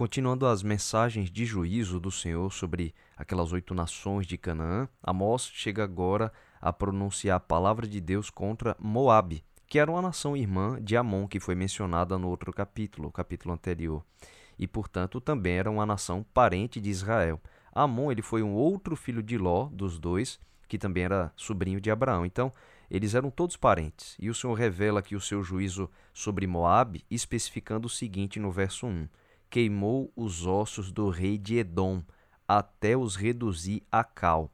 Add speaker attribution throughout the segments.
Speaker 1: Continuando as mensagens de juízo do Senhor sobre aquelas oito nações de Canaã, Amós chega agora a pronunciar a palavra de Deus contra Moabe, que era uma nação irmã de Amon, que foi mencionada no outro capítulo, o capítulo anterior, e portanto também era uma nação parente de Israel. Amon ele foi um outro filho de Ló, dos dois, que também era sobrinho de Abraão. Então, eles eram todos parentes. E o Senhor revela aqui o seu juízo sobre Moabe, especificando o seguinte no verso 1: queimou os ossos do rei de Edom, até os reduzir a cal.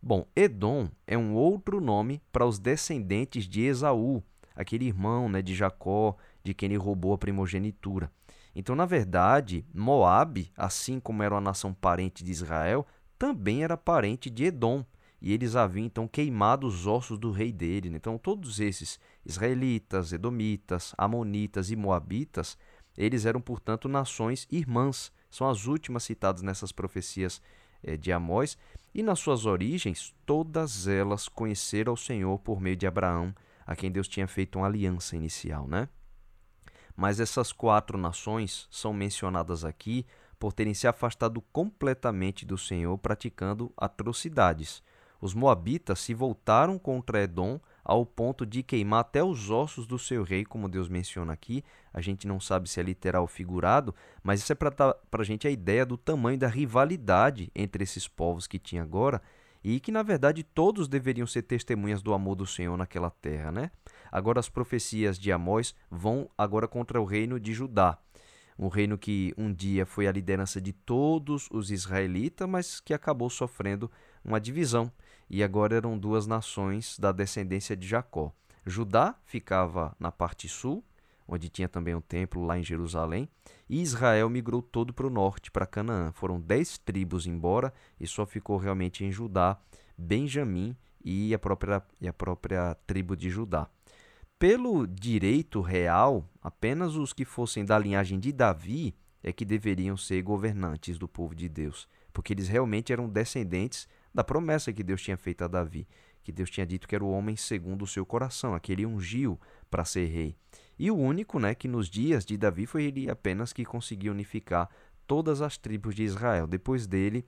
Speaker 1: Bom, Edom é um outro nome para os descendentes de Esaú, aquele irmão né, de Jacó, de quem ele roubou a primogenitura. Então, na verdade, Moabe, assim como era uma nação parente de Israel, também era parente de Edom. E eles haviam então queimado os ossos do rei dele. Né? Então, todos esses israelitas, edomitas, amonitas e moabitas eles eram, portanto, nações irmãs. São as últimas citadas nessas profecias eh, de Amós. E nas suas origens, todas elas conheceram o Senhor por meio de Abraão, a quem Deus tinha feito uma aliança inicial, né? Mas essas quatro nações são mencionadas aqui por terem se afastado completamente do Senhor, praticando atrocidades. Os moabitas se voltaram contra Edom ao ponto de queimar até os ossos do seu rei, como Deus menciona aqui. A gente não sabe se é literal ou figurado, mas isso é para a gente a ideia do tamanho da rivalidade entre esses povos que tinha agora e que, na verdade, todos deveriam ser testemunhas do amor do Senhor naquela terra, né? Agora as profecias de Amós vão agora contra o reino de Judá. Um reino que um dia foi a liderança de todos os israelitas, mas que acabou sofrendo uma divisão e agora eram duas nações da descendência de Jacó. Judá ficava na parte sul, onde tinha também um templo lá em Jerusalém, e Israel migrou todo para o norte, para Canaã. Foram dez tribos embora e só ficou realmente em Judá Benjamim e a própria, e a própria tribo de Judá. Pelo direito real, apenas os que fossem da linhagem de Davi é que deveriam ser governantes do povo de Deus, porque eles realmente eram descendentes da promessa que Deus tinha feito a Davi, que Deus tinha dito que era o homem segundo o seu coração, aquele ungiu para ser rei. E o único, né, que nos dias de Davi foi ele apenas que conseguiu unificar todas as tribos de Israel. Depois dele,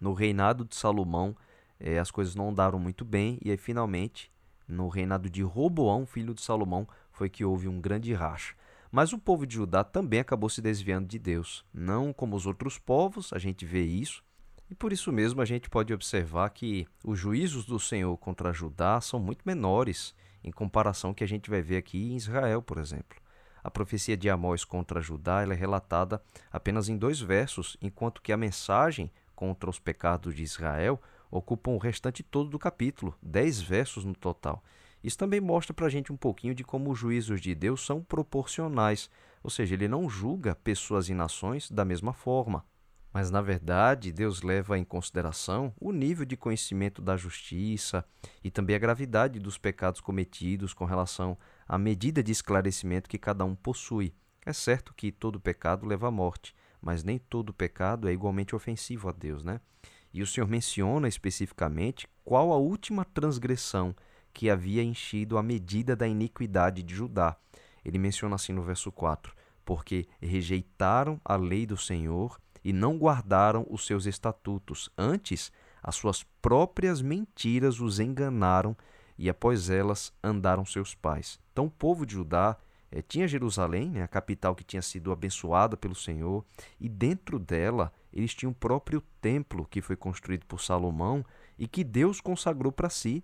Speaker 1: no reinado de Salomão, eh, as coisas não andaram muito bem e aí finalmente, no reinado de Roboão, filho de Salomão, foi que houve um grande racha. Mas o povo de Judá também acabou se desviando de Deus. Não como os outros povos, a gente vê isso, e por isso mesmo a gente pode observar que os juízos do Senhor contra Judá são muito menores em comparação que a gente vai ver aqui em Israel, por exemplo. A profecia de Amós contra Judá é relatada apenas em dois versos, enquanto que a mensagem contra os pecados de Israel ocupa o restante todo do capítulo, dez versos no total. Isso também mostra para a gente um pouquinho de como os juízos de Deus são proporcionais, ou seja, ele não julga pessoas e nações da mesma forma. Mas, na verdade, Deus leva em consideração o nível de conhecimento da justiça e também a gravidade dos pecados cometidos com relação à medida de esclarecimento que cada um possui. É certo que todo pecado leva à morte, mas nem todo pecado é igualmente ofensivo a Deus, né? E o Senhor menciona especificamente qual a última transgressão que havia enchido a medida da iniquidade de Judá. Ele menciona assim no verso 4: Porque rejeitaram a lei do Senhor e não guardaram os seus estatutos. Antes, as suas próprias mentiras os enganaram e após elas andaram seus pais. Então, o povo de Judá eh, tinha Jerusalém, né, a capital que tinha sido abençoada pelo Senhor, e dentro dela eles tinham o próprio templo que foi construído por Salomão e que Deus consagrou para si.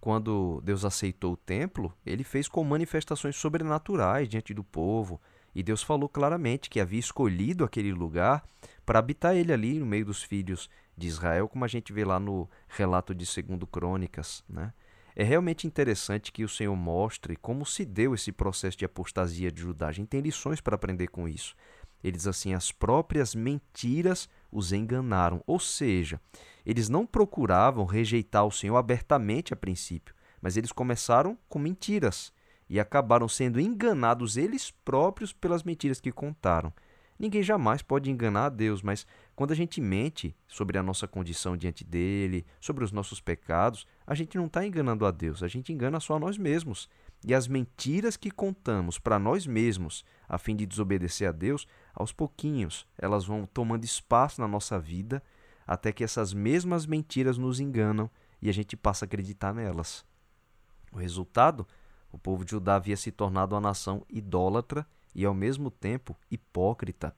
Speaker 1: Quando Deus aceitou o templo, ele fez com manifestações sobrenaturais diante do povo, e Deus falou claramente que havia escolhido aquele lugar para habitar ele ali no meio dos filhos de Israel, como a gente vê lá no relato de 2 Crônicas. Né? É realmente interessante que o Senhor mostre como se deu esse processo de apostasia de Judá. A gente tem lições para aprender com isso. Ele diz assim: as próprias mentiras os enganaram. Ou seja, eles não procuravam rejeitar o Senhor abertamente a princípio, mas eles começaram com mentiras e acabaram sendo enganados eles próprios pelas mentiras que contaram. Ninguém jamais pode enganar a Deus, mas quando a gente mente sobre a nossa condição diante dele, sobre os nossos pecados, a gente não está enganando a Deus, a gente engana só a nós mesmos. E as mentiras que contamos para nós mesmos, a fim de desobedecer a Deus, aos pouquinhos, elas vão tomando espaço na nossa vida até que essas mesmas mentiras nos enganam e a gente passa a acreditar nelas. O resultado? O povo de Judá havia se tornado uma nação idólatra e, ao mesmo tempo, hipócrita.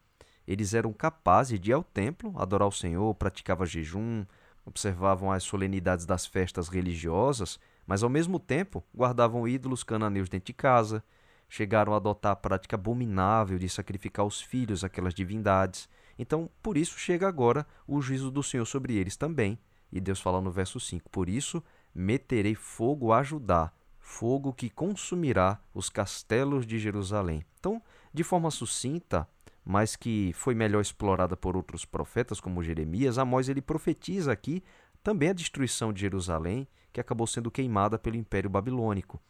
Speaker 1: Eles eram capazes de ir ao templo, adorar o Senhor, praticavam jejum, observavam as solenidades das festas religiosas, mas ao mesmo tempo guardavam ídolos cananeus dentro de casa, chegaram a adotar a prática abominável de sacrificar os filhos àquelas divindades. Então, por isso chega agora o juízo do Senhor sobre eles também. E Deus fala no verso 5: Por isso meterei fogo a Judá, fogo que consumirá os castelos de Jerusalém. Então, de forma sucinta, mas que foi melhor explorada por outros profetas como Jeremias, Amós ele profetiza aqui também a destruição de Jerusalém, que acabou sendo queimada pelo Império Babilônico.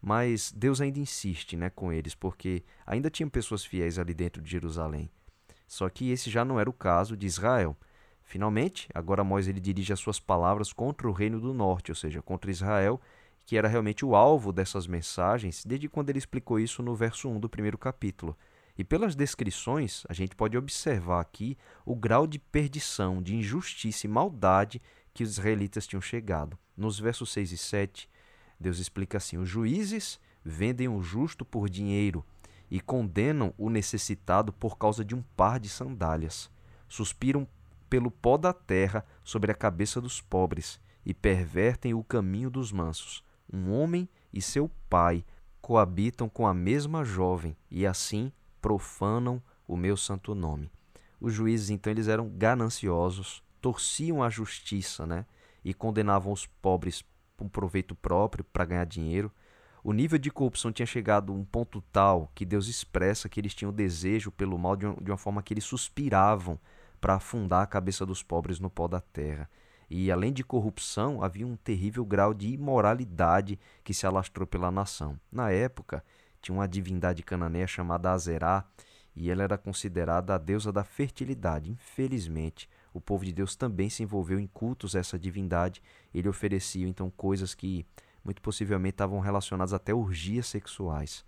Speaker 1: Mas Deus ainda insiste né, com eles, porque ainda tinham pessoas fiéis ali dentro de Jerusalém. Só que esse já não era o caso de Israel. Finalmente, agora Amós ele dirige as suas palavras contra o reino do norte, ou seja, contra Israel, que era realmente o alvo dessas mensagens, desde quando ele explicou isso no verso 1 do primeiro capítulo. E pelas descrições, a gente pode observar aqui o grau de perdição, de injustiça e maldade que os israelitas tinham chegado. Nos versos 6 e 7, Deus explica assim: Os juízes vendem o justo por dinheiro e condenam o necessitado por causa de um par de sandálias. Suspiram pelo pó da terra sobre a cabeça dos pobres e pervertem o caminho dos mansos. Um homem e seu pai coabitam com a mesma jovem e assim profanam o meu santo nome. Os juízes, então, eles eram gananciosos, torciam a justiça, né? E condenavam os pobres por proveito próprio, para ganhar dinheiro. O nível de corrupção tinha chegado a um ponto tal que Deus expressa que eles tinham desejo pelo mal de uma forma que eles suspiravam para afundar a cabeça dos pobres no pó da terra. E além de corrupção, havia um terrível grau de imoralidade que se alastrou pela nação. Na época, tinha uma divindade cananeia chamada Azerá, e ela era considerada a deusa da fertilidade. Infelizmente, o povo de Deus também se envolveu em cultos a essa divindade. Ele oferecia então coisas que muito possivelmente estavam relacionadas até orgias sexuais.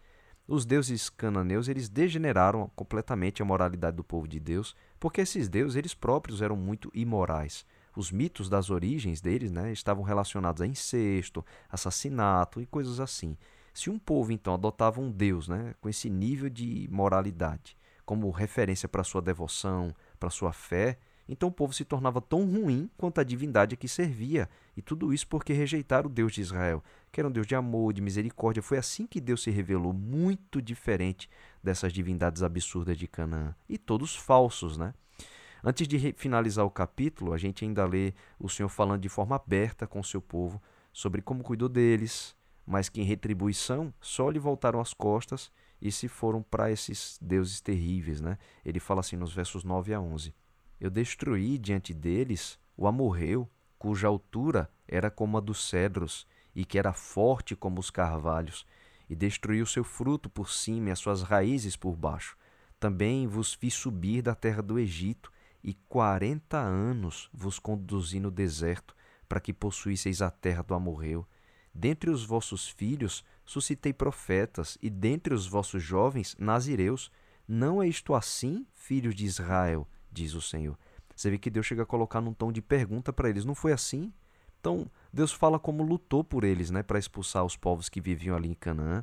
Speaker 1: Os deuses cananeus eles degeneraram completamente a moralidade do povo de Deus, porque esses deuses eles próprios eram muito imorais. Os mitos das origens deles né, estavam relacionados a incesto, assassinato e coisas assim. Se um povo então adotava um Deus né, com esse nível de moralidade como referência para sua devoção, para sua fé, então o povo se tornava tão ruim quanto a divindade a que servia, e tudo isso porque rejeitaram o Deus de Israel, que era um Deus de amor, de misericórdia. Foi assim que Deus se revelou, muito diferente dessas divindades absurdas de Canaã, e todos falsos, né? Antes de finalizar o capítulo, a gente ainda lê o Senhor falando de forma aberta com o seu povo sobre como cuidou deles, mas que em retribuição só lhe voltaram as costas e se foram para esses deuses terríveis. Né? Ele fala assim nos versos 9 a 11: Eu destruí diante deles o amorreu, cuja altura era como a dos cedros e que era forte como os carvalhos, e destruí o seu fruto por cima e as suas raízes por baixo. Também vos fiz subir da terra do Egito, e quarenta anos vos conduzi no deserto, para que possuísseis a terra do amorreu Dentre os vossos filhos suscitei profetas, e dentre os vossos jovens, nazireus. Não é isto assim, filhos de Israel? diz o Senhor. Você vê que Deus chega a colocar num tom de pergunta para eles: não foi assim? Então, Deus fala como lutou por eles, né, para expulsar os povos que viviam ali em Canaã,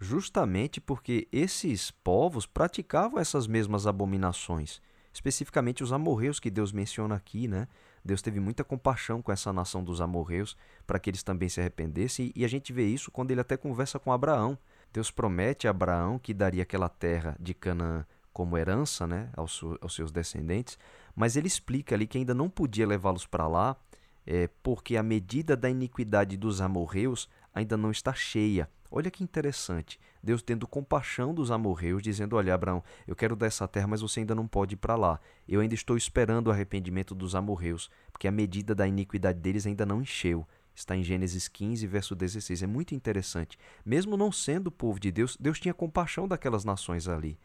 Speaker 1: justamente porque esses povos praticavam essas mesmas abominações, especificamente os amorreus que Deus menciona aqui, né? Deus teve muita compaixão com essa nação dos amorreus para que eles também se arrependessem, e a gente vê isso quando ele até conversa com Abraão. Deus promete a Abraão que daria aquela terra de Canaã como herança né, aos, aos seus descendentes, mas ele explica ali que ainda não podia levá-los para lá, é, porque a medida da iniquidade dos amorreus ainda não está cheia. Olha que interessante. Deus tendo compaixão dos amorreus, dizendo: Olha, Abraão, eu quero dar essa terra, mas você ainda não pode ir para lá. Eu ainda estou esperando o arrependimento dos amorreus, porque a medida da iniquidade deles ainda não encheu. Está em Gênesis 15, verso 16. É muito interessante. Mesmo não sendo o povo de Deus, Deus tinha compaixão daquelas nações ali.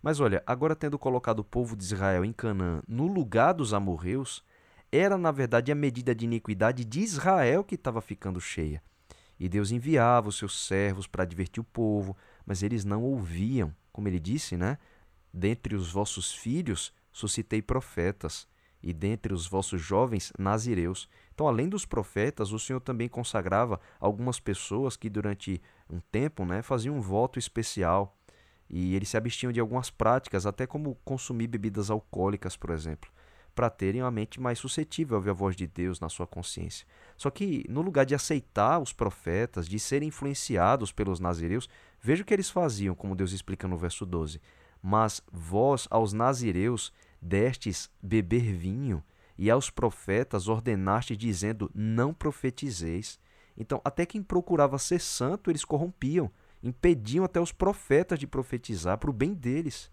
Speaker 1: Mas olha, agora tendo colocado o povo de Israel em Canaã no lugar dos amorreus, era na verdade a medida de iniquidade de Israel que estava ficando cheia. E Deus enviava os seus servos para advertir o povo, mas eles não ouviam. Como ele disse, né? Dentre os vossos filhos suscitei profetas, e dentre os vossos jovens, nazireus. Então, além dos profetas, o Senhor também consagrava algumas pessoas que durante um tempo né, faziam um voto especial e eles se abstinham de algumas práticas, até como consumir bebidas alcoólicas, por exemplo, para terem uma mente mais suscetível a ouvir a voz de Deus na sua consciência. Só que, no lugar de aceitar os profetas, de serem influenciados pelos nazireus, veja o que eles faziam, como Deus explica no verso 12. Mas vós, aos nazireus, destes beber vinho, e aos profetas ordenaste, dizendo: Não profetizeis. Então, até quem procurava ser santo, eles corrompiam, impediam até os profetas de profetizar para o bem deles.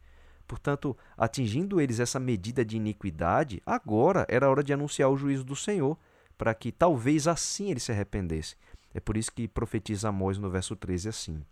Speaker 1: Portanto, atingindo eles essa medida de iniquidade, agora era hora de anunciar o juízo do Senhor, para que talvez assim eles se arrependessem. É por isso que profetiza Amós no verso 13 assim: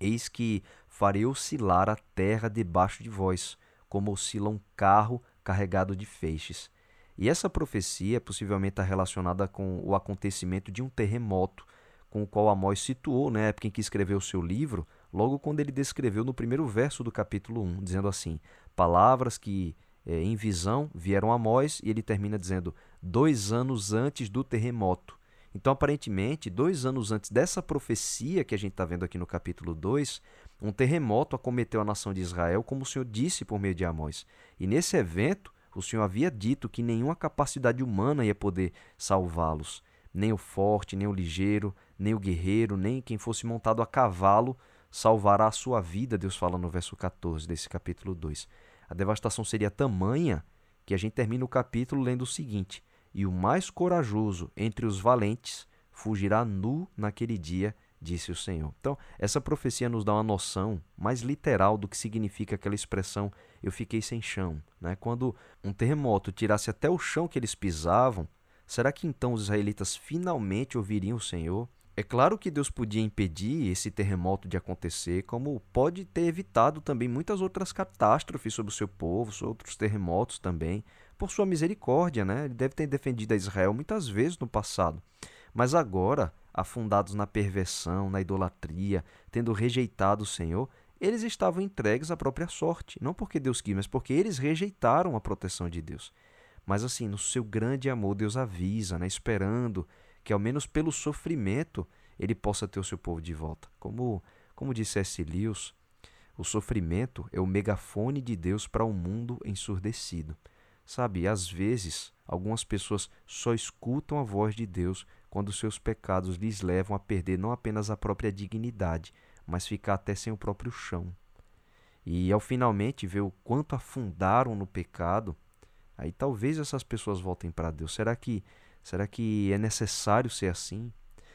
Speaker 1: Eis que farei oscilar a terra debaixo de vós, como oscila um carro carregado de feixes. E essa profecia possivelmente está relacionada com o acontecimento de um terremoto, com o qual Amós situou na época em que escreveu seu livro, logo quando ele descreveu no primeiro verso do capítulo 1, dizendo assim: Palavras que é, em visão vieram a Amós, e ele termina dizendo: dois anos antes do terremoto. Então, aparentemente, dois anos antes dessa profecia que a gente está vendo aqui no capítulo 2, um terremoto acometeu a nação de Israel, como o Senhor disse por meio de Amós. E nesse evento, o Senhor havia dito que nenhuma capacidade humana ia poder salvá-los. Nem o forte, nem o ligeiro, nem o guerreiro, nem quem fosse montado a cavalo salvará a sua vida, Deus fala no verso 14 desse capítulo 2. A devastação seria tamanha que a gente termina o capítulo lendo o seguinte: E o mais corajoso entre os valentes fugirá nu naquele dia disse o Senhor. Então, essa profecia nos dá uma noção mais literal do que significa aquela expressão eu fiquei sem chão. Né? Quando um terremoto tirasse até o chão que eles pisavam, será que então os israelitas finalmente ouviriam o Senhor? É claro que Deus podia impedir esse terremoto de acontecer, como pode ter evitado também muitas outras catástrofes sobre o seu povo, sobre outros terremotos também, por sua misericórdia, né? Ele deve ter defendido a Israel muitas vezes no passado. Mas agora, afundados na perversão, na idolatria, tendo rejeitado o Senhor, eles estavam entregues à própria sorte, não porque Deus quis, mas porque eles rejeitaram a proteção de Deus. Mas assim, no seu grande amor, Deus avisa, né, esperando que ao menos pelo sofrimento ele possa ter o seu povo de volta. Como, como disse S. Lewis, o sofrimento é o megafone de Deus para um mundo ensurdecido. Sabe, às vezes, algumas pessoas só escutam a voz de Deus quando seus pecados lhes levam a perder não apenas a própria dignidade, mas ficar até sem o próprio chão. E ao finalmente ver o quanto afundaram no pecado, aí talvez essas pessoas voltem para Deus. Será que será que é necessário ser assim?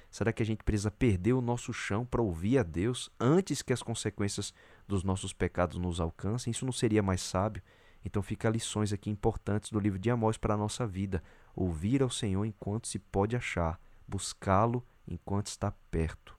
Speaker 1: Será que a gente precisa perder o nosso chão para ouvir a Deus antes que as consequências dos nossos pecados nos alcancem? Isso não seria mais sábio? Então fica lições aqui importantes do livro de Amós para a nossa vida. Ouvir ao Senhor enquanto se pode achar, buscá-lo enquanto está perto.